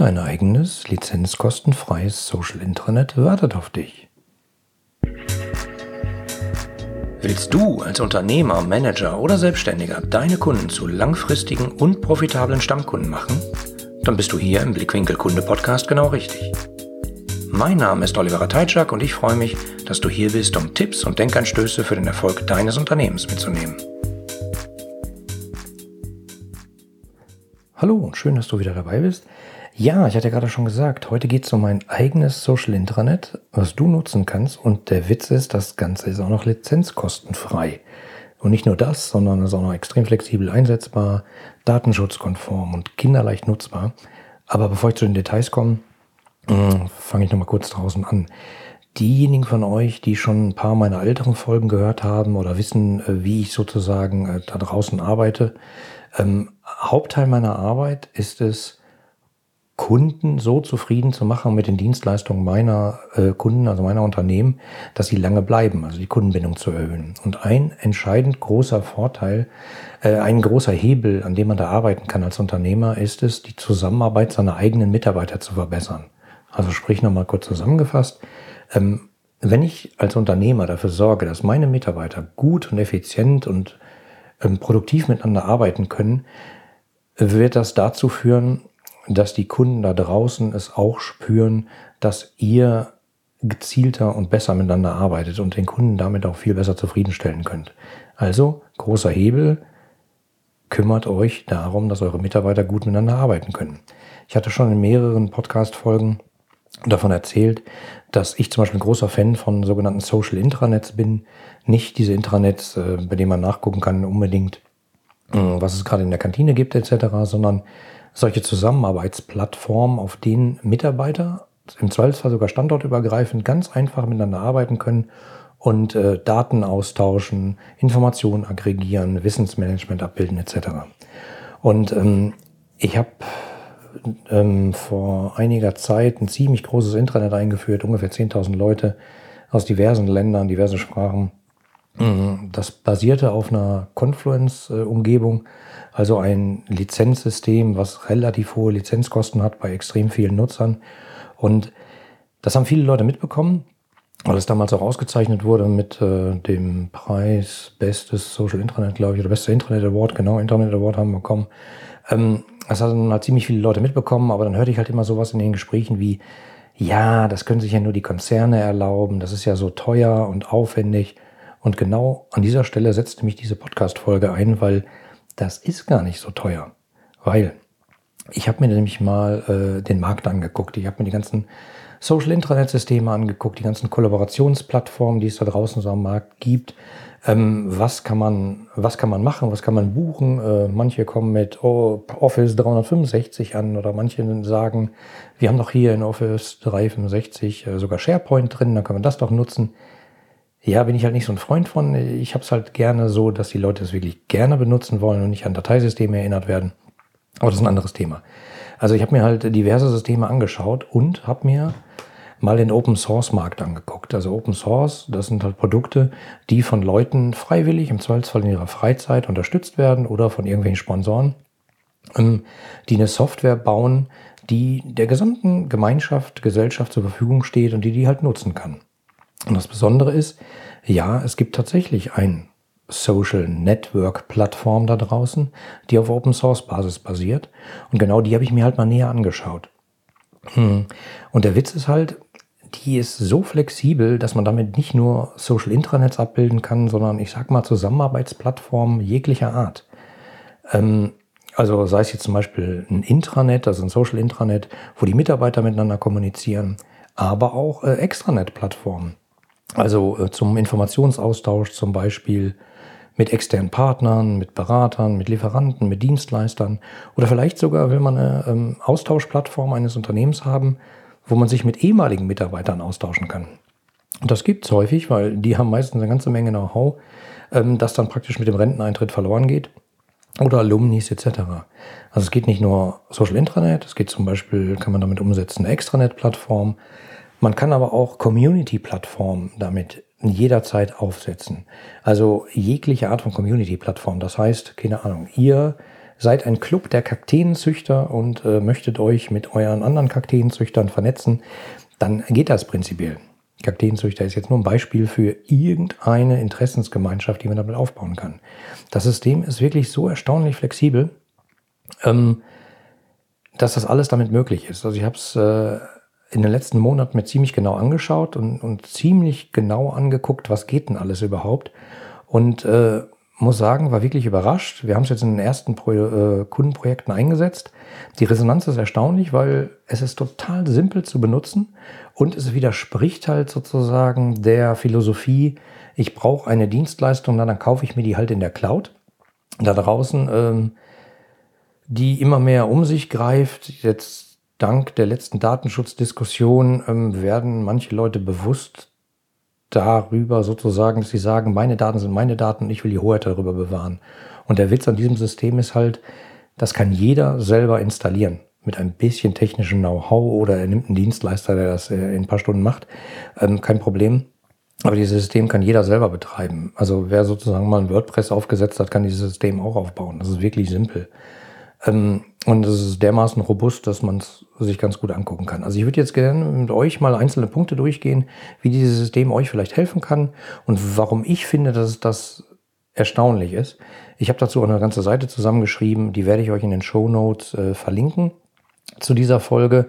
Dein eigenes lizenzkostenfreies Social Intranet wartet auf dich. Willst du als Unternehmer, Manager oder Selbstständiger deine Kunden zu langfristigen und profitablen Stammkunden machen? Dann bist du hier im Blickwinkel Kunde Podcast genau richtig. Mein Name ist Oliver Teitschak und ich freue mich, dass du hier bist, um Tipps und Denkanstöße für den Erfolg deines Unternehmens mitzunehmen. Hallo und schön, dass du wieder dabei bist. Ja, ich hatte gerade schon gesagt, heute geht es um mein eigenes Social Intranet, was du nutzen kannst. Und der Witz ist, das Ganze ist auch noch lizenzkostenfrei. Und nicht nur das, sondern es ist auch noch extrem flexibel einsetzbar, datenschutzkonform und kinderleicht nutzbar. Aber bevor ich zu den Details komme, hm, fange ich nochmal kurz draußen an. Diejenigen von euch, die schon ein paar meiner älteren Folgen gehört haben oder wissen, äh, wie ich sozusagen äh, da draußen arbeite, ähm, Hauptteil meiner Arbeit ist es, Kunden so zufrieden zu machen mit den Dienstleistungen meiner äh, Kunden, also meiner Unternehmen, dass sie lange bleiben, also die Kundenbindung zu erhöhen. Und ein entscheidend großer Vorteil, äh, ein großer Hebel, an dem man da arbeiten kann als Unternehmer, ist es, die Zusammenarbeit seiner eigenen Mitarbeiter zu verbessern. Also sprich nochmal kurz zusammengefasst, ähm, wenn ich als Unternehmer dafür sorge, dass meine Mitarbeiter gut und effizient und ähm, produktiv miteinander arbeiten können, wird das dazu führen, dass die Kunden da draußen es auch spüren, dass ihr gezielter und besser miteinander arbeitet und den Kunden damit auch viel besser zufriedenstellen könnt. Also großer Hebel, kümmert euch darum, dass eure Mitarbeiter gut miteinander arbeiten können. Ich hatte schon in mehreren Podcast-Folgen davon erzählt, dass ich zum Beispiel ein großer Fan von sogenannten Social Intranets bin. Nicht diese Intranets, äh, bei denen man nachgucken kann unbedingt, äh, was es gerade in der Kantine gibt etc., sondern solche Zusammenarbeitsplattformen, auf denen Mitarbeiter im Zweifelsfall sogar standortübergreifend ganz einfach miteinander arbeiten können und äh, Daten austauschen, Informationen aggregieren, Wissensmanagement abbilden etc. Und ähm, ich habe ähm, vor einiger Zeit ein ziemlich großes Intranet eingeführt, ungefähr 10.000 Leute aus diversen Ländern, diversen Sprachen. Mhm. Das basierte auf einer Confluence-Umgebung, also ein Lizenzsystem, was relativ hohe Lizenzkosten hat bei extrem vielen Nutzern. Und das haben viele Leute mitbekommen, weil es damals auch ausgezeichnet wurde mit äh, dem Preis Bestes Social Intranet, glaube ich, oder Beste Internet Award, genau, Internet Award haben wir bekommen. Ähm, das haben halt ziemlich viele Leute mitbekommen, aber dann hörte ich halt immer sowas in den Gesprächen wie, ja, das können sich ja nur die Konzerne erlauben, das ist ja so teuer und aufwendig. Und genau an dieser Stelle setzte mich diese Podcast-Folge ein, weil das ist gar nicht so teuer. Weil ich habe mir nämlich mal äh, den Markt angeguckt. Ich habe mir die ganzen Social Intranet-Systeme angeguckt, die ganzen Kollaborationsplattformen, die es da draußen so am Markt gibt. Ähm, was, kann man, was kann man machen, was kann man buchen? Äh, manche kommen mit oh, Office 365 an oder manche sagen, wir haben doch hier in Office 365 äh, sogar SharePoint drin, dann können wir das doch nutzen. Ja, bin ich halt nicht so ein Freund von. Ich habe es halt gerne so, dass die Leute es wirklich gerne benutzen wollen und nicht an Dateisysteme erinnert werden. Aber das ist ein anderes Thema. Also ich habe mir halt diverse Systeme angeschaut und habe mir mal den Open Source Markt angeguckt. Also Open Source, das sind halt Produkte, die von Leuten freiwillig, im Zweifelsfall in ihrer Freizeit unterstützt werden oder von irgendwelchen Sponsoren, ähm, die eine Software bauen, die der gesamten Gemeinschaft, Gesellschaft zur Verfügung steht und die die halt nutzen kann. Und das Besondere ist, ja, es gibt tatsächlich ein Social Network Plattform da draußen, die auf Open Source Basis basiert. Und genau die habe ich mir halt mal näher angeschaut. Hm. Und der Witz ist halt, die ist so flexibel, dass man damit nicht nur Social Intranets abbilden kann, sondern ich sag mal Zusammenarbeitsplattformen jeglicher Art. Ähm, also sei es jetzt zum Beispiel ein Intranet, also ein Social Intranet, wo die Mitarbeiter miteinander kommunizieren, aber auch äh, Extranet-Plattformen. Also äh, zum Informationsaustausch zum Beispiel mit externen Partnern, mit Beratern, mit Lieferanten, mit Dienstleistern oder vielleicht sogar will man eine ähm, Austauschplattform eines Unternehmens haben, wo man sich mit ehemaligen Mitarbeitern austauschen kann. Und das gibt's häufig, weil die haben meistens eine ganze Menge Know-how, ähm, das dann praktisch mit dem Renteneintritt verloren geht oder Alumnis etc. Also es geht nicht nur Social Intranet, es geht zum Beispiel, kann man damit umsetzen, eine Extranet-Plattform, man kann aber auch Community-Plattformen damit jederzeit aufsetzen. Also jegliche Art von Community-Plattform. Das heißt, keine Ahnung, ihr seid ein Club der Kakteenzüchter und äh, möchtet euch mit euren anderen Kakteenzüchtern vernetzen, dann geht das prinzipiell. Kakteenzüchter ist jetzt nur ein Beispiel für irgendeine Interessensgemeinschaft, die man damit aufbauen kann. Das System ist wirklich so erstaunlich flexibel, ähm, dass das alles damit möglich ist. Also ich habe es äh, in den letzten Monaten mir ziemlich genau angeschaut und, und ziemlich genau angeguckt, was geht denn alles überhaupt. Und äh, muss sagen, war wirklich überrascht. Wir haben es jetzt in den ersten Pro äh, Kundenprojekten eingesetzt. Die Resonanz ist erstaunlich, weil es ist total simpel zu benutzen und es widerspricht halt sozusagen der Philosophie, ich brauche eine Dienstleistung, dann, dann kaufe ich mir die halt in der Cloud. Da draußen, ähm, die immer mehr um sich greift, jetzt dank der letzten Datenschutzdiskussion ähm, werden manche Leute bewusst darüber sozusagen, dass sie sagen, meine Daten sind meine Daten und ich will die Hoheit darüber bewahren. Und der Witz an diesem System ist halt, das kann jeder selber installieren. Mit ein bisschen technischem Know-how oder er nimmt einen Dienstleister, der das äh, in ein paar Stunden macht. Ähm, kein Problem. Aber dieses System kann jeder selber betreiben. Also wer sozusagen mal ein WordPress aufgesetzt hat, kann dieses System auch aufbauen. Das ist wirklich simpel. Ähm, und es ist dermaßen robust, dass man es sich ganz gut angucken kann. Also ich würde jetzt gerne mit euch mal einzelne Punkte durchgehen, wie dieses System euch vielleicht helfen kann und warum ich finde, dass das erstaunlich ist. Ich habe dazu auch eine ganze Seite zusammengeschrieben, die werde ich euch in den Show Notes äh, verlinken zu dieser Folge.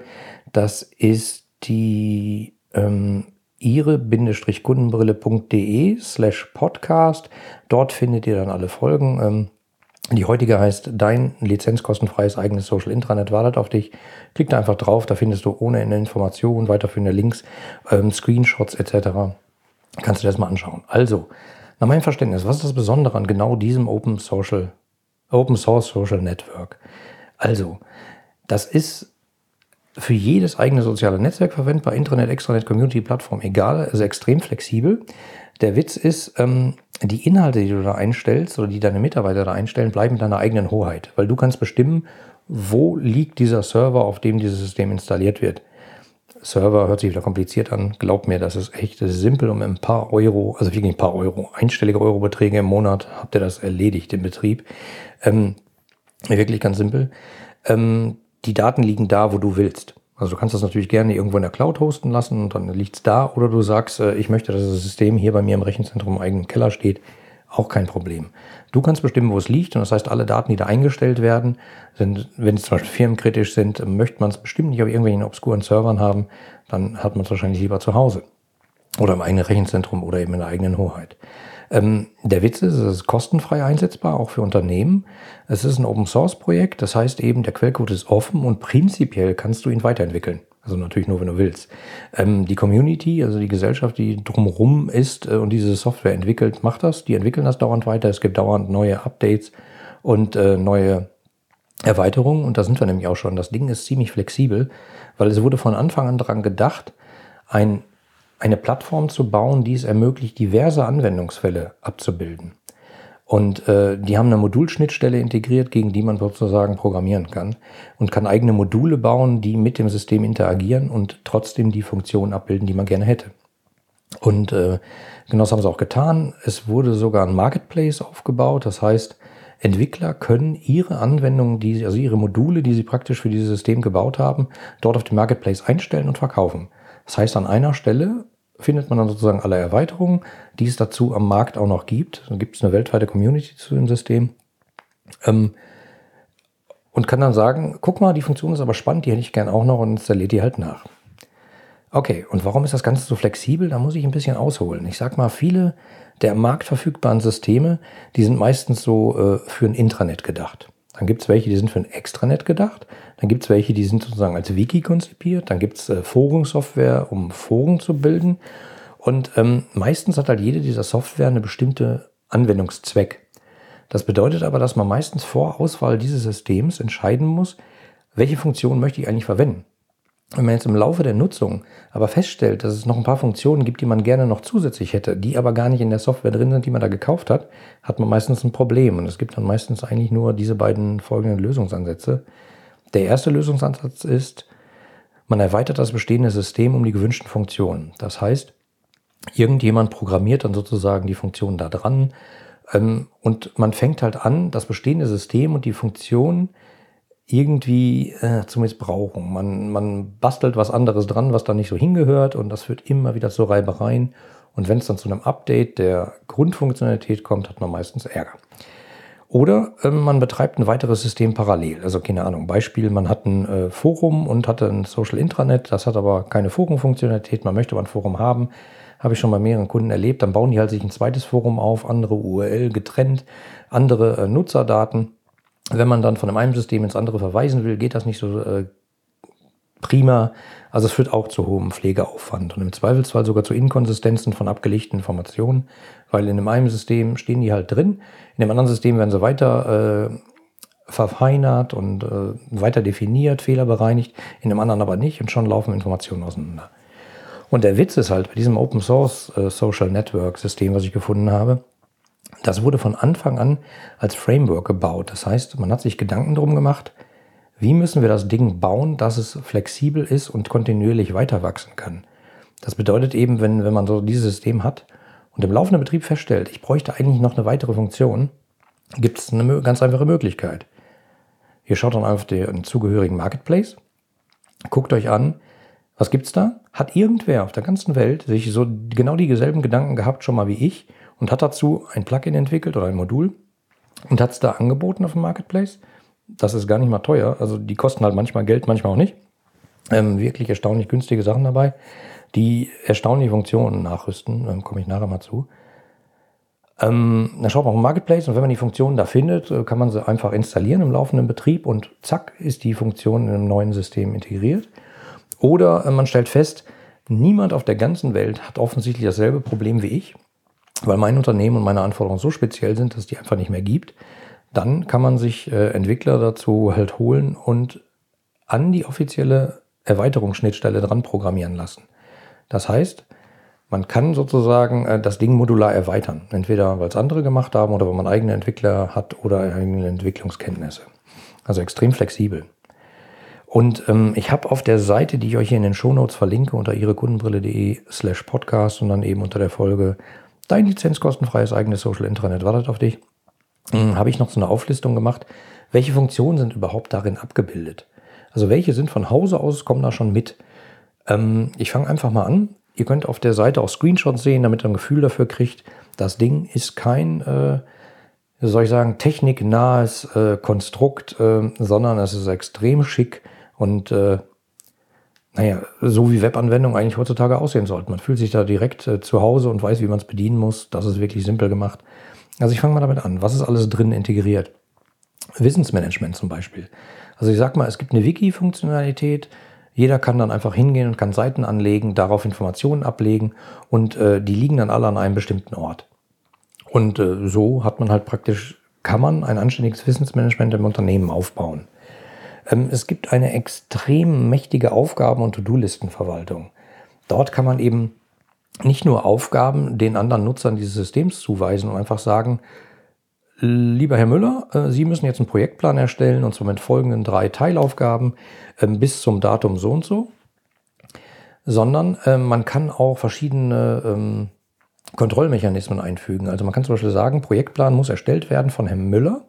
Das ist die ähm, ihre-kundenbrille.de slash podcast. Dort findet ihr dann alle Folgen. Ähm, die heutige heißt Dein lizenzkostenfreies eigenes Social Intranet wartet auf dich. Klick da einfach drauf, da findest du ohne Ende Informationen, weiterführende Links, ähm, Screenshots etc. Kannst du dir das mal anschauen. Also, nach meinem Verständnis, was ist das Besondere an genau diesem Open Social, Open Source Social Network? Also, das ist für jedes eigene soziale Netzwerk verwendbar, Intranet, Extranet, Community, Plattform, egal, ist extrem flexibel. Der Witz ist, ähm, die Inhalte, die du da einstellst oder die deine Mitarbeiter da einstellen, bleiben deiner eigenen Hoheit, weil du kannst bestimmen, wo liegt dieser Server, auf dem dieses System installiert wird. Server hört sich wieder kompliziert an. Glaub mir, das ist echt simpel. Um ein paar Euro, also wirklich ein paar Euro, einstellige Eurobeträge im Monat habt ihr das erledigt im Betrieb. Ähm, wirklich ganz simpel. Ähm, die Daten liegen da, wo du willst. Also du kannst das natürlich gerne irgendwo in der Cloud hosten lassen und dann liegt es da. Oder du sagst, äh, ich möchte, dass das System hier bei mir im Rechenzentrum im eigenen Keller steht. Auch kein Problem. Du kannst bestimmen, wo es liegt. Und das heißt, alle Daten, die da eingestellt werden, sind, wenn sie zum Beispiel firmenkritisch sind, möchte man es bestimmt nicht auf irgendwelchen obskuren Servern haben. Dann hat man es wahrscheinlich lieber zu Hause. Oder im eigenen Rechenzentrum oder eben in der eigenen Hoheit. Ähm, der Witz ist, es ist kostenfrei einsetzbar, auch für Unternehmen. Es ist ein Open-Source-Projekt, das heißt eben, der Quellcode ist offen und prinzipiell kannst du ihn weiterentwickeln. Also natürlich nur, wenn du willst. Ähm, die Community, also die Gesellschaft, die drumherum ist äh, und diese Software entwickelt, macht das. Die entwickeln das dauernd weiter. Es gibt dauernd neue Updates und äh, neue Erweiterungen. Und da sind wir nämlich auch schon. Das Ding ist ziemlich flexibel, weil es wurde von Anfang an daran gedacht, ein eine Plattform zu bauen, die es ermöglicht, diverse Anwendungsfälle abzubilden. Und äh, die haben eine Modulschnittstelle integriert, gegen die man sozusagen programmieren kann und kann eigene Module bauen, die mit dem System interagieren und trotzdem die Funktionen abbilden, die man gerne hätte. Und äh, genau das haben sie auch getan. Es wurde sogar ein Marketplace aufgebaut. Das heißt, Entwickler können ihre Anwendungen, die, also ihre Module, die sie praktisch für dieses System gebaut haben, dort auf dem Marketplace einstellen und verkaufen. Das heißt, an einer Stelle findet man dann sozusagen alle Erweiterungen, die es dazu am Markt auch noch gibt. Dann gibt es eine weltweite Community zu dem System. Ähm, und kann dann sagen, guck mal, die Funktion ist aber spannend, die hätte ich gern auch noch und installiert die halt nach. Okay, und warum ist das Ganze so flexibel? Da muss ich ein bisschen ausholen. Ich sag mal, viele der am Markt verfügbaren Systeme, die sind meistens so äh, für ein Intranet gedacht. Dann gibt es welche, die sind für ein Extranet gedacht. Dann gibt es welche, die sind sozusagen als Wiki konzipiert. Dann gibt es äh, Forensoftware, um Foren zu bilden. Und ähm, meistens hat halt jede dieser Software eine bestimmte Anwendungszweck. Das bedeutet aber, dass man meistens vor Auswahl dieses Systems entscheiden muss, welche Funktion möchte ich eigentlich verwenden. Wenn man jetzt im Laufe der Nutzung aber feststellt, dass es noch ein paar Funktionen gibt, die man gerne noch zusätzlich hätte, die aber gar nicht in der Software drin sind, die man da gekauft hat, hat man meistens ein Problem. Und es gibt dann meistens eigentlich nur diese beiden folgenden Lösungsansätze. Der erste Lösungsansatz ist, man erweitert das bestehende System um die gewünschten Funktionen. Das heißt, irgendjemand programmiert dann sozusagen die Funktion da dran, Ähm, und man fängt halt an, das bestehende System und die Funktion irgendwie äh, zu missbrauchen. Man, man bastelt was anderes dran, was da nicht so hingehört und das führt immer wieder zu Reibereien. Und wenn es dann zu einem Update der Grundfunktionalität kommt, hat man meistens Ärger. Oder äh, man betreibt ein weiteres System parallel. Also keine Ahnung, Beispiel, man hat ein äh, Forum und hatte ein Social Intranet, das hat aber keine Forenfunktionalität, man möchte aber ein Forum haben. Habe ich schon bei mehreren Kunden erlebt. Dann bauen die halt sich ein zweites Forum auf, andere URL getrennt, andere äh, Nutzerdaten. Wenn man dann von einem System ins andere verweisen will, geht das nicht so äh, prima. Also es führt auch zu hohem Pflegeaufwand und im Zweifelsfall sogar zu Inkonsistenzen von abgelegten Informationen, weil in dem einen System stehen die halt drin, in dem anderen System werden sie weiter äh, verfeinert und äh, weiter definiert, Fehler bereinigt, in dem anderen aber nicht und schon laufen Informationen auseinander. Und der Witz ist halt bei diesem Open Source äh, Social Network System, was ich gefunden habe, das wurde von Anfang an als Framework gebaut. Das heißt, man hat sich Gedanken drum gemacht, wie müssen wir das Ding bauen, dass es flexibel ist und kontinuierlich weiter wachsen kann. Das bedeutet eben, wenn, wenn man so dieses System hat und im laufenden Betrieb feststellt, ich bräuchte eigentlich noch eine weitere Funktion, gibt es eine ganz einfache Möglichkeit. Ihr schaut dann auf den zugehörigen Marketplace, guckt euch an, was gibt's da? Hat irgendwer auf der ganzen Welt sich so genau dieselben Gedanken gehabt schon mal wie ich und hat dazu ein Plugin entwickelt oder ein Modul und hat es da angeboten auf dem Marketplace. Das ist gar nicht mal teuer. Also die kosten halt manchmal Geld, manchmal auch nicht. Ähm, wirklich erstaunlich günstige Sachen dabei, die erstaunliche Funktionen nachrüsten. Ähm, Komme ich nachher mal zu. Ähm, dann schaut man auf den Marketplace und wenn man die Funktionen da findet, äh, kann man sie einfach installieren im laufenden Betrieb und zack ist die Funktion in einem neuen System integriert. Oder äh, man stellt fest, niemand auf der ganzen Welt hat offensichtlich dasselbe Problem wie ich weil mein Unternehmen und meine Anforderungen so speziell sind, dass es die einfach nicht mehr gibt, dann kann man sich äh, Entwickler dazu halt holen und an die offizielle Erweiterungsschnittstelle dran programmieren lassen. Das heißt, man kann sozusagen äh, das Ding modular erweitern. Entweder weil es andere gemacht haben oder weil man eigene Entwickler hat oder eigene Entwicklungskenntnisse. Also extrem flexibel. Und ähm, ich habe auf der Seite, die ich euch hier in den Shownotes verlinke, unter ihrekundenbrille.de slash podcast und dann eben unter der Folge dein lizenzkostenfreies eigenes Social Intranet wartet auf dich. Hm, habe ich noch so eine Auflistung gemacht, welche Funktionen sind überhaupt darin abgebildet. Also welche sind von Hause aus, kommen da schon mit. Ähm, ich fange einfach mal an. Ihr könnt auf der Seite auch Screenshots sehen, damit ihr ein Gefühl dafür kriegt. Das Ding ist kein, äh, soll ich sagen, techniknahes äh, Konstrukt, äh, sondern es ist extrem schick und äh, naja, so wie Webanwendungen eigentlich heutzutage aussehen sollten. Man fühlt sich da direkt äh, zu Hause und weiß, wie man es bedienen muss. Das ist wirklich simpel gemacht. Also ich fange mal damit an. Was ist alles drin integriert? Wissensmanagement zum Beispiel. Also ich sag mal, es gibt eine Wiki-Funktionalität. Jeder kann dann einfach hingehen und kann Seiten anlegen, darauf Informationen ablegen und äh, die liegen dann alle an einem bestimmten Ort. Und äh, so hat man halt praktisch, kann man ein anständiges Wissensmanagement im Unternehmen aufbauen. Ähm, es gibt eine extrem mächtige Aufgaben- und To-Do-Listenverwaltung. Dort kann man eben nicht nur Aufgaben den anderen Nutzern dieses Systems zuweisen und einfach sagen, lieber Herr Müller, äh, Sie müssen jetzt einen Projektplan erstellen und zwar mit folgenden drei Teilaufgaben ähm, bis zum Datum so und so, sondern ähm, man kann auch verschiedene Kontrollmechanismen einfügen. Also man kann zum Beispiel sagen, Projektplan muss erstellt werden von Herrn Müller,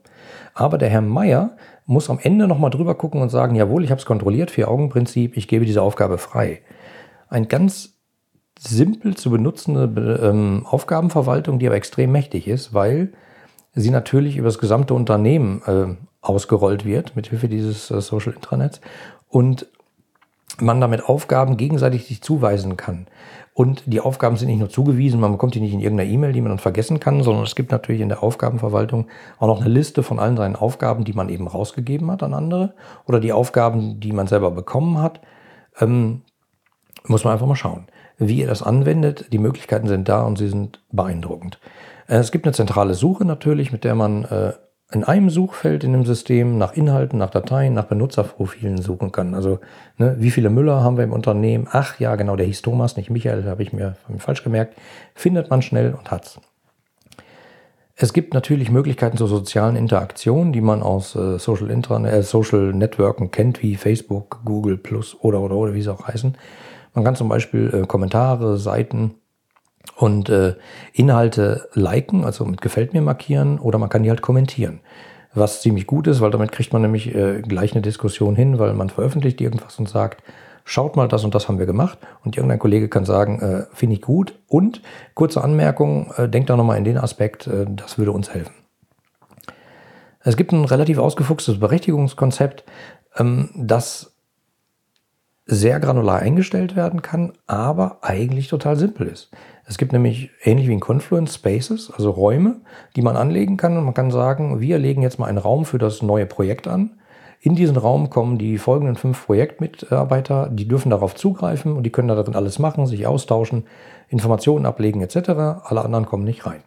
aber der Herr Meier muss am Ende nochmal drüber gucken und sagen, jawohl, ich habe es kontrolliert, Vier-Augen-Prinzip, ich gebe diese Aufgabe frei. Ein ganz simpel zu benutzende ähm, Aufgabenverwaltung, die aber extrem mächtig ist, weil sie natürlich über das gesamte Unternehmen äh, ausgerollt wird, mit Hilfe dieses äh, Social Intranets und man damit Aufgaben gegenseitig sich zuweisen kann. Und die Aufgaben sind nicht nur zugewiesen, man bekommt die nicht in irgendeiner E-Mail, die man dann vergessen kann, sondern es gibt natürlich in der Aufgabenverwaltung auch noch eine Liste von allen seinen Aufgaben, die man eben rausgegeben hat an andere oder die Aufgaben, die man selber bekommen hat. Ähm, muss man einfach mal schauen, wie ihr das anwendet. Die Möglichkeiten sind da und sie sind beeindruckend. Äh, es gibt eine zentrale Suche natürlich, mit der man äh, in einem Suchfeld in dem System nach Inhalten, nach Dateien, nach Benutzerprofilen suchen kann. Also ne, wie viele Müller haben wir im Unternehmen? Ach ja, genau, der hieß Thomas, nicht Michael, habe ich mir falsch gemerkt. Findet man schnell und hat's. Es gibt natürlich Möglichkeiten zur sozialen Interaktion, die man aus äh, Social, Intranet, äh, Social Networken kennt, wie Facebook, Google Plus oder oder oder wie sie auch heißen. Man kann zum Beispiel äh, Kommentare, Seiten und äh, Inhalte liken, also mit Gefällt mir markieren oder man kann die halt kommentieren. Was ziemlich gut ist, weil damit kriegt man nämlich äh, gleich eine Diskussion hin, weil man veröffentlicht irgendwas und sagt, schaut mal, das und das haben wir gemacht. Und irgendein Kollege kann sagen, äh, finde ich gut. Und kurze Anmerkung, äh, denkt da nochmal in den Aspekt, äh, das würde uns helfen. Es gibt ein relativ ausgefuchstes Berechtigungskonzept, ähm, das sehr granular eingestellt werden kann, aber eigentlich total simpel ist. Es gibt nämlich ähnlich wie in Confluence Spaces, also Räume, die man anlegen kann und man kann sagen, wir legen jetzt mal einen Raum für das neue Projekt an. In diesen Raum kommen die folgenden fünf Projektmitarbeiter, die dürfen darauf zugreifen und die können darin alles machen, sich austauschen, Informationen ablegen etc. Alle anderen kommen nicht rein.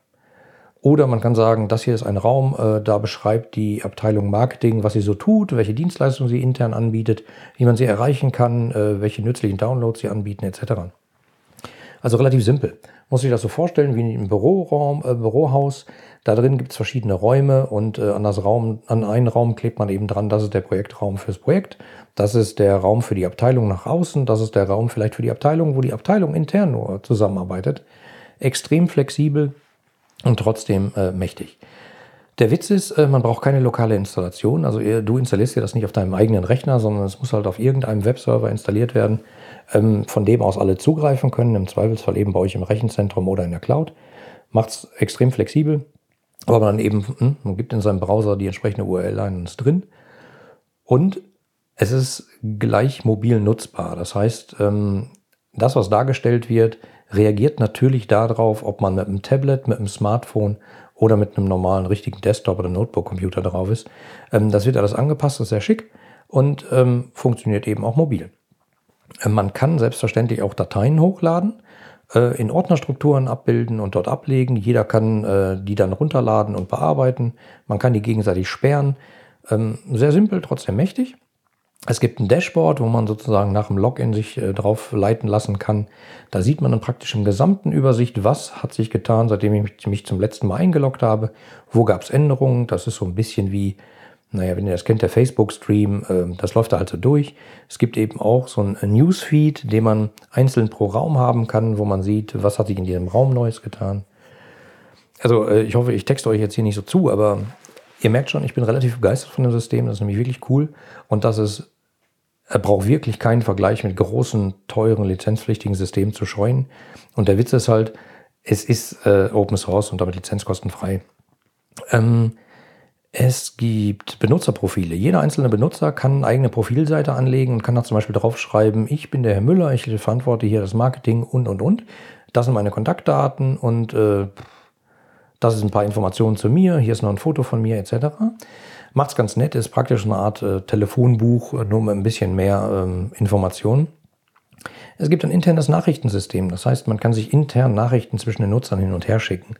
Oder man kann sagen, das hier ist ein Raum, äh, da beschreibt die Abteilung Marketing, was sie so tut, welche Dienstleistungen sie intern anbietet, wie man sie erreichen kann, äh, welche nützlichen Downloads sie anbieten, etc. Also relativ simpel. Muss sich das so vorstellen wie ein Büroraum, äh, Bürohaus. Da drin gibt es verschiedene Räume und äh, an, das Raum, an einen Raum klebt man eben dran, das ist der Projektraum fürs Projekt. Das ist der Raum für die Abteilung nach außen. Das ist der Raum vielleicht für die Abteilung, wo die Abteilung intern nur zusammenarbeitet. Extrem flexibel und trotzdem äh, mächtig. Der Witz ist, äh, man braucht keine lokale Installation. Also du installierst dir das nicht auf deinem eigenen Rechner, sondern es muss halt auf irgendeinem Webserver installiert werden, ähm, von dem aus alle zugreifen können. Im Zweifelsfall eben bei euch im Rechenzentrum oder in der Cloud. Macht es extrem flexibel. Aber man eben, hm, man gibt in seinem Browser die entsprechende URL ein und ist drin. Und es ist gleich mobil nutzbar. Das heißt, ähm, das, was dargestellt wird, reagiert natürlich darauf, ob man mit einem Tablet, mit einem Smartphone oder mit einem normalen richtigen Desktop- oder Notebook-Computer drauf ist. Ähm, das wird alles angepasst, das ist sehr schick und ähm, funktioniert eben auch mobil. Ähm, man kann selbstverständlich auch Dateien hochladen, äh, in Ordnerstrukturen abbilden und dort ablegen. Jeder kann äh, die dann runterladen und bearbeiten. Man kann die gegenseitig sperren. Ähm, sehr simpel, trotzdem mächtig. Es gibt ein Dashboard, wo man sozusagen nach dem Login sich äh, drauf leiten lassen kann. Da sieht man dann praktisch im gesamten Übersicht, was hat sich getan, seitdem ich mich zum letzten Mal eingeloggt habe. Wo gab es Änderungen? Das ist so ein bisschen wie, naja, wenn ihr das kennt, der Facebook-Stream, äh, das läuft da also durch. Es gibt eben auch so ein Newsfeed, den man einzeln pro Raum haben kann, wo man sieht, was hat sich in diesem Raum Neues getan. Also äh, ich hoffe, ich texte euch jetzt hier nicht so zu, aber ihr merkt schon, ich bin relativ begeistert von dem System. Das ist nämlich wirklich cool und das ist er braucht wirklich keinen Vergleich mit großen, teuren, lizenzpflichtigen Systemen zu scheuen. Und der Witz ist halt, es ist äh, Open Source und damit lizenzkostenfrei. Ähm, es gibt Benutzerprofile. Jeder einzelne Benutzer kann eine eigene Profilseite anlegen und kann da zum Beispiel draufschreiben, ich bin der Herr Müller, ich verantworte hier das Marketing und, und, und. Das sind meine Kontaktdaten und äh, das ist ein paar Informationen zu mir, hier ist noch ein Foto von mir etc. Macht es ganz nett, ist praktisch eine Art äh, Telefonbuch, äh, nur mit ein bisschen mehr ähm, Informationen. Es gibt ein internes Nachrichtensystem, das heißt, man kann sich intern Nachrichten zwischen den Nutzern hin und her schicken,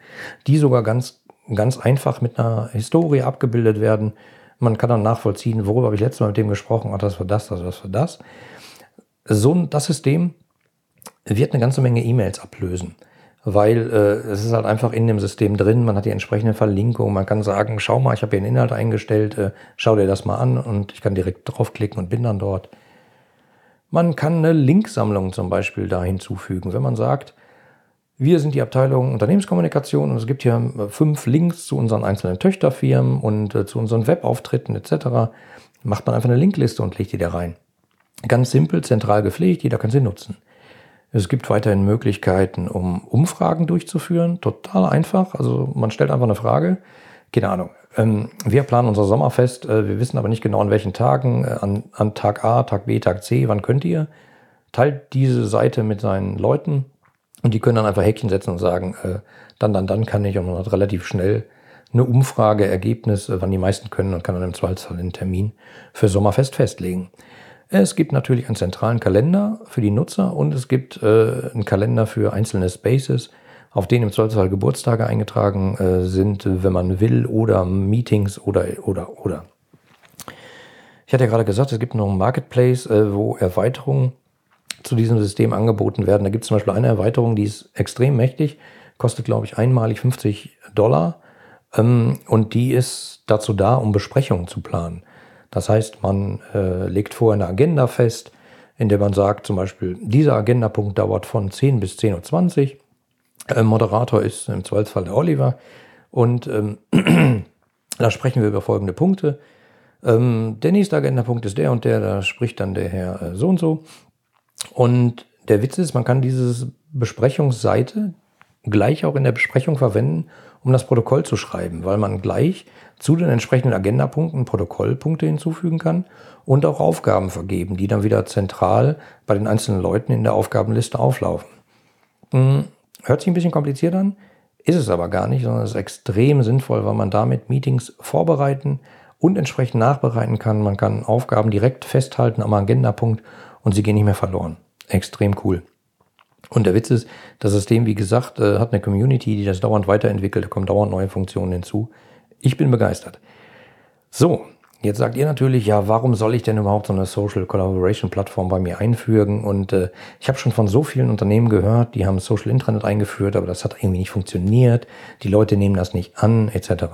die sogar ganz, ganz einfach mit einer Historie abgebildet werden. Man kann dann nachvollziehen, worüber habe ich letztes Mal mit dem gesprochen, ach, das war das, das war das. So, das System wird eine ganze Menge E-Mails ablösen weil äh, es ist halt einfach in dem System drin, man hat die entsprechende Verlinkung, man kann sagen, schau mal, ich habe hier einen Inhalt eingestellt, äh, schau dir das mal an und ich kann direkt draufklicken und bin dann dort. Man kann eine Linksammlung zum Beispiel da hinzufügen, wenn man sagt, wir sind die Abteilung Unternehmenskommunikation und es gibt hier äh, fünf Links zu unseren einzelnen Töchterfirmen und äh, zu unseren Webauftritten etc. Macht man einfach eine Linkliste und legt die da rein. Ganz simpel, zentral gepflegt, jeder kann sie nutzen. Es gibt weiterhin Möglichkeiten, um Umfragen durchzuführen. Total einfach. Also man stellt einfach eine Frage. Keine Ahnung. Ähm, wir planen unser Sommerfest. Äh, wir wissen aber nicht genau an welchen Tagen. Äh, an, an Tag A, Tag B, Tag C. Wann könnt ihr? Teilt diese Seite mit seinen Leuten und die können dann einfach Häkchen setzen und sagen, äh, dann, dann, dann kann ich und man hat relativ schnell eine Umfrage, Ergebnis, wann die meisten können und kann dann im Zweifelsfall einen Termin für Sommerfest festlegen. Es gibt natürlich einen zentralen Kalender für die Nutzer und es gibt äh, einen Kalender für einzelne Spaces, auf denen im Zweifelsfall Geburtstage eingetragen äh, sind, wenn man will, oder Meetings oder, oder, oder. Ich hatte ja gerade gesagt, es gibt noch einen Marketplace, äh, wo Erweiterungen zu diesem System angeboten werden. Da gibt es zum Beispiel eine Erweiterung, die ist extrem mächtig, kostet, glaube ich, einmalig 50 Dollar. Ähm, und die ist dazu da, um Besprechungen zu planen. Das heißt, man äh, legt vorher eine Agenda fest, in der man sagt, zum Beispiel, dieser Agendapunkt dauert von 10 bis 10.20 Uhr. Äh, Moderator ist im Zweifelsfall der Oliver. Und ähm, da sprechen wir über folgende Punkte. Ähm, der nächste Agendapunkt ist der und der, da spricht dann der Herr äh, so und so. Und der Witz ist, man kann diese Besprechungsseite gleich auch in der Besprechung verwenden, um das Protokoll zu schreiben, weil man gleich zu den entsprechenden Agendapunkten Protokollpunkte hinzufügen kann und auch Aufgaben vergeben, die dann wieder zentral bei den einzelnen Leuten in der Aufgabenliste auflaufen. Hm, hört sich ein bisschen kompliziert an, ist es aber gar nicht, sondern es ist extrem sinnvoll, weil man damit Meetings vorbereiten und entsprechend nachbereiten kann. Man kann Aufgaben direkt festhalten am Agendapunkt und sie gehen nicht mehr verloren. Extrem cool. Und der Witz ist, das System, wie gesagt, äh, hat eine Community, die das dauernd weiterentwickelt, da kommen dauernd neue Funktionen hinzu. Ich bin begeistert. So, jetzt sagt ihr natürlich, ja, warum soll ich denn überhaupt so eine Social Collaboration Plattform bei mir einfügen? Und äh, ich habe schon von so vielen Unternehmen gehört, die haben Social Intranet eingeführt, aber das hat irgendwie nicht funktioniert. Die Leute nehmen das nicht an, etc.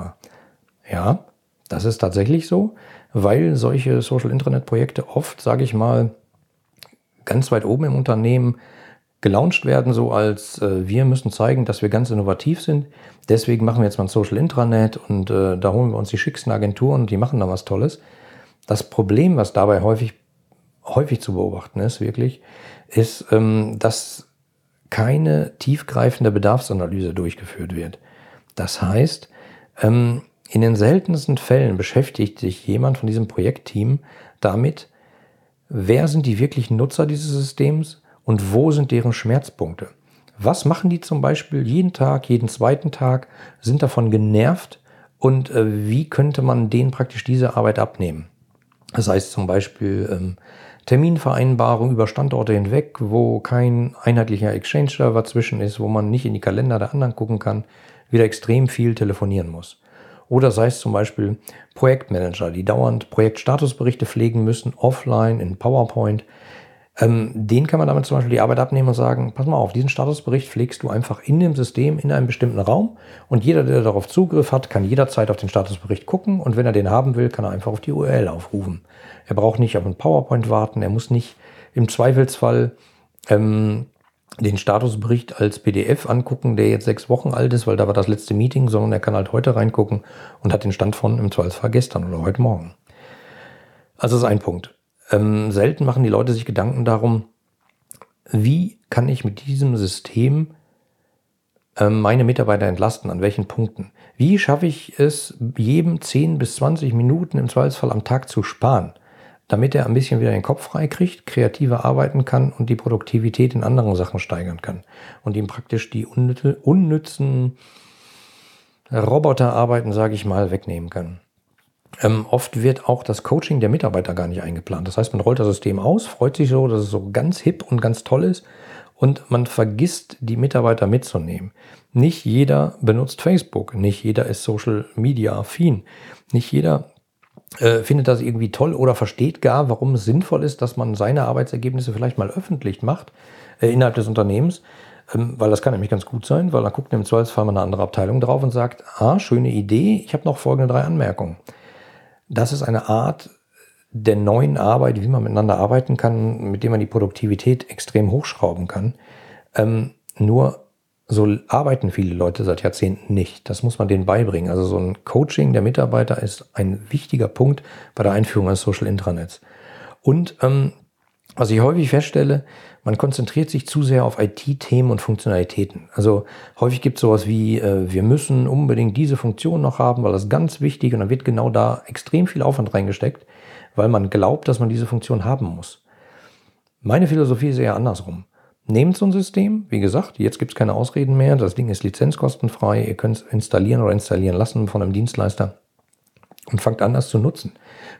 Ja, das ist tatsächlich so, weil solche Social Intranet Projekte oft, sage ich mal, ganz weit oben im Unternehmen gelauncht werden, so als äh, wir müssen zeigen, dass wir ganz innovativ sind. Deswegen machen wir jetzt mal ein Social Intranet und äh, da holen wir uns die schicksten Agenturen und die machen da was Tolles. Das Problem, was dabei häufig, häufig zu beobachten ist, wirklich, ist, ähm, dass keine tiefgreifende Bedarfsanalyse durchgeführt wird. Das heißt, ähm, in den seltensten Fällen beschäftigt sich jemand von diesem Projektteam damit, wer sind die wirklichen Nutzer dieses Systems, und wo sind deren Schmerzpunkte? Was machen die zum Beispiel jeden Tag, jeden zweiten Tag, sind davon genervt und äh, wie könnte man denen praktisch diese Arbeit abnehmen? Das heißt zum Beispiel ähm, Terminvereinbarung über Standorte hinweg, wo kein einheitlicher Exchange-Server zwischen ist, wo man nicht in die Kalender der anderen gucken kann, wieder extrem viel telefonieren muss. Oder sei es zum Beispiel Projektmanager, die dauernd Projektstatusberichte pflegen müssen, offline in PowerPoint. Ähm, den kann man damit zum Beispiel die Arbeit abnehmen und sagen, pass mal auf, diesen Statusbericht pflegst du einfach in dem System, in einem bestimmten Raum und jeder, der darauf Zugriff hat, kann jederzeit auf den Statusbericht gucken und wenn er den haben will, kann er einfach auf die URL aufrufen. Er braucht nicht auf ein PowerPoint warten, er muss nicht im Zweifelsfall ähm, den Statusbericht als PDF angucken, der jetzt sechs Wochen alt ist, weil da war das letzte Meeting, sondern er kann halt heute reingucken und hat den Stand von im Zweifelsfall gestern oder heute Morgen. Also das ist ein Punkt. Ähm, selten machen die Leute sich Gedanken darum, wie kann ich mit diesem System ähm, meine Mitarbeiter entlasten, an welchen Punkten. Wie schaffe ich es, jedem 10 bis 20 Minuten im Zweifelsfall am Tag zu sparen, damit er ein bisschen wieder den Kopf frei kriegt, kreativer arbeiten kann und die Produktivität in anderen Sachen steigern kann und ihm praktisch die unnützen Roboterarbeiten, sage ich mal, wegnehmen kann. Ähm, oft wird auch das Coaching der Mitarbeiter gar nicht eingeplant. Das heißt, man rollt das System aus, freut sich so, dass es so ganz hip und ganz toll ist und man vergisst, die Mitarbeiter mitzunehmen. Nicht jeder benutzt Facebook, nicht jeder ist Social Media affin, nicht jeder äh, findet das irgendwie toll oder versteht gar, warum es sinnvoll ist, dass man seine Arbeitsergebnisse vielleicht mal öffentlich macht äh, innerhalb des Unternehmens. Ähm, weil das kann nämlich ganz gut sein, weil dann guckt im Zweifelsfall mal eine andere Abteilung drauf und sagt, ah, schöne Idee, ich habe noch folgende drei Anmerkungen das ist eine Art der neuen Arbeit, wie man miteinander arbeiten kann, mit dem man die Produktivität extrem hochschrauben kann. Ähm, nur so arbeiten viele Leute seit Jahrzehnten nicht. Das muss man denen beibringen. Also so ein Coaching der Mitarbeiter ist ein wichtiger Punkt bei der Einführung eines Social Intranets. Und ähm, was ich häufig feststelle, man konzentriert sich zu sehr auf IT-Themen und Funktionalitäten. Also häufig gibt es sowas wie, äh, wir müssen unbedingt diese Funktion noch haben, weil das ist ganz wichtig und dann wird genau da extrem viel Aufwand reingesteckt, weil man glaubt, dass man diese Funktion haben muss. Meine Philosophie ist eher andersrum. Nehmt so ein System, wie gesagt, jetzt gibt es keine Ausreden mehr, das Ding ist lizenzkostenfrei, ihr könnt es installieren oder installieren lassen von einem Dienstleister und fangt an, das zu nutzen.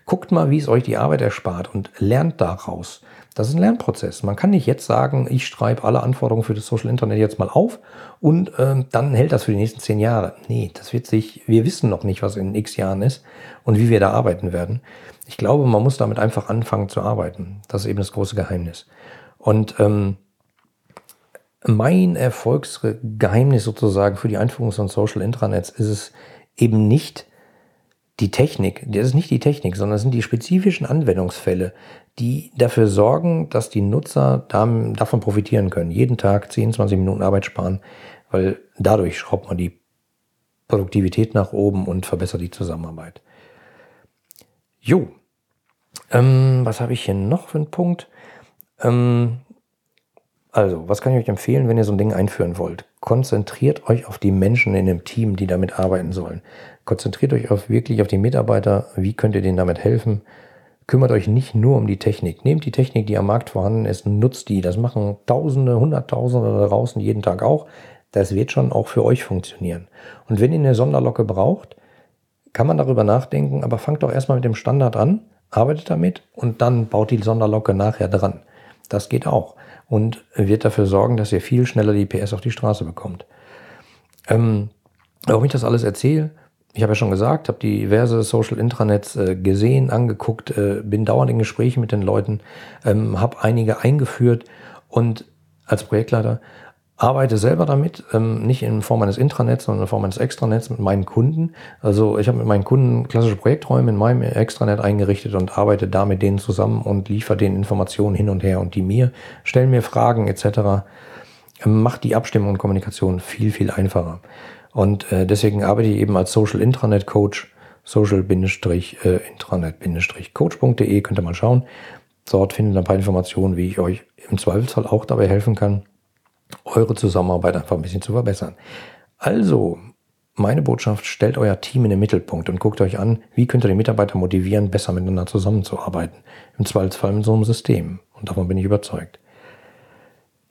Guckt mal, wie es euch die Arbeit erspart und lernt daraus. Das ist ein Lernprozess. Man kann nicht jetzt sagen, ich schreibe alle Anforderungen für das Social Internet jetzt mal auf und ähm, dann hält das für die nächsten zehn Jahre. Nee, das wird sich, wir wissen noch nicht, was in x Jahren ist und wie wir da arbeiten werden. Ich glaube, man muss damit einfach anfangen zu arbeiten. Das ist eben das große Geheimnis. Und ähm, mein Erfolgsgeheimnis sozusagen für die Einführung von Social Intranets ist es eben nicht, die Technik, das ist nicht die Technik, sondern es sind die spezifischen Anwendungsfälle, die dafür sorgen, dass die Nutzer davon profitieren können. Jeden Tag 10, 20 Minuten Arbeit sparen, weil dadurch schraubt man die Produktivität nach oben und verbessert die Zusammenarbeit. Jo, ähm, was habe ich hier noch für einen Punkt? Ähm, also, was kann ich euch empfehlen, wenn ihr so ein Ding einführen wollt? Konzentriert euch auf die Menschen in dem Team, die damit arbeiten sollen. Konzentriert euch auf, wirklich auf die Mitarbeiter. Wie könnt ihr denen damit helfen? Kümmert euch nicht nur um die Technik. Nehmt die Technik, die am Markt vorhanden ist, nutzt die. Das machen Tausende, Hunderttausende da draußen jeden Tag auch. Das wird schon auch für euch funktionieren. Und wenn ihr eine Sonderlocke braucht, kann man darüber nachdenken, aber fangt doch erstmal mit dem Standard an, arbeitet damit und dann baut die Sonderlocke nachher dran. Das geht auch und wird dafür sorgen, dass ihr viel schneller die PS auf die Straße bekommt. Ähm, warum ich das alles erzähle, ich habe ja schon gesagt, habe diverse Social Intranets äh, gesehen, angeguckt, äh, bin dauernd in Gesprächen mit den Leuten, ähm, habe einige eingeführt und als Projektleiter arbeite selber damit, ähm, nicht in Form eines Intranets, sondern in Form eines Extranets mit meinen Kunden. Also ich habe mit meinen Kunden klassische Projekträume in meinem Extranet eingerichtet und arbeite da mit denen zusammen und liefere denen Informationen hin und her und die mir stellen mir Fragen etc. Ähm, macht die Abstimmung und Kommunikation viel, viel einfacher. Und äh, deswegen arbeite ich eben als Social Intranet Coach, social-intranet-coach.de, könnt ihr mal schauen. Dort findet ihr ein paar Informationen, wie ich euch im Zweifelsfall auch dabei helfen kann, eure Zusammenarbeit einfach ein bisschen zu verbessern. Also, meine Botschaft, stellt euer Team in den Mittelpunkt und guckt euch an, wie könnt ihr die Mitarbeiter motivieren, besser miteinander zusammenzuarbeiten. Im Zweifelsfall mit so einem System. Und davon bin ich überzeugt.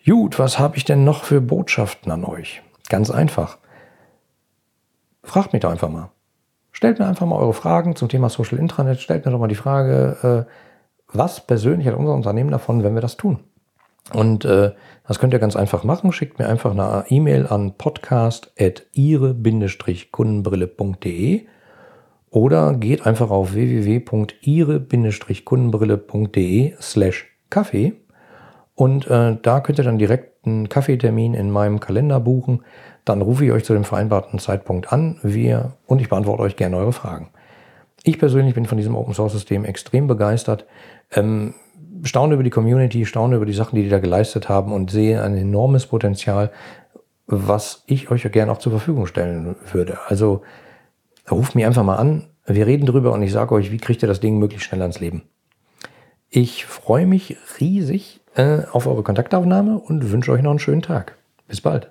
Gut, was habe ich denn noch für Botschaften an euch? Ganz einfach. Fragt mich doch einfach mal. Stellt mir einfach mal eure Fragen zum Thema Social Intranet. Stellt mir doch mal die Frage, äh, was persönlich hat unser Unternehmen davon, wenn wir das tun? Und äh, das könnt ihr ganz einfach machen. Schickt mir einfach eine E-Mail an podcast.ire-kundenbrille.de oder geht einfach auf www.ire-kundenbrille.de slash Kaffee und äh, da könnt ihr dann direkt einen Kaffeetermin in meinem Kalender buchen. Dann rufe ich euch zu dem vereinbarten Zeitpunkt an wir, und ich beantworte euch gerne eure Fragen. Ich persönlich bin von diesem Open Source System extrem begeistert. Ähm, staune über die Community, staune über die Sachen, die die da geleistet haben und sehe ein enormes Potenzial, was ich euch gerne auch zur Verfügung stellen würde. Also ruft mich einfach mal an, wir reden drüber und ich sage euch, wie kriegt ihr das Ding möglichst schnell ans Leben. Ich freue mich riesig äh, auf eure Kontaktaufnahme und wünsche euch noch einen schönen Tag. Bis bald,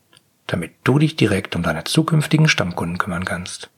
damit du dich direkt um deine zukünftigen Stammkunden kümmern kannst.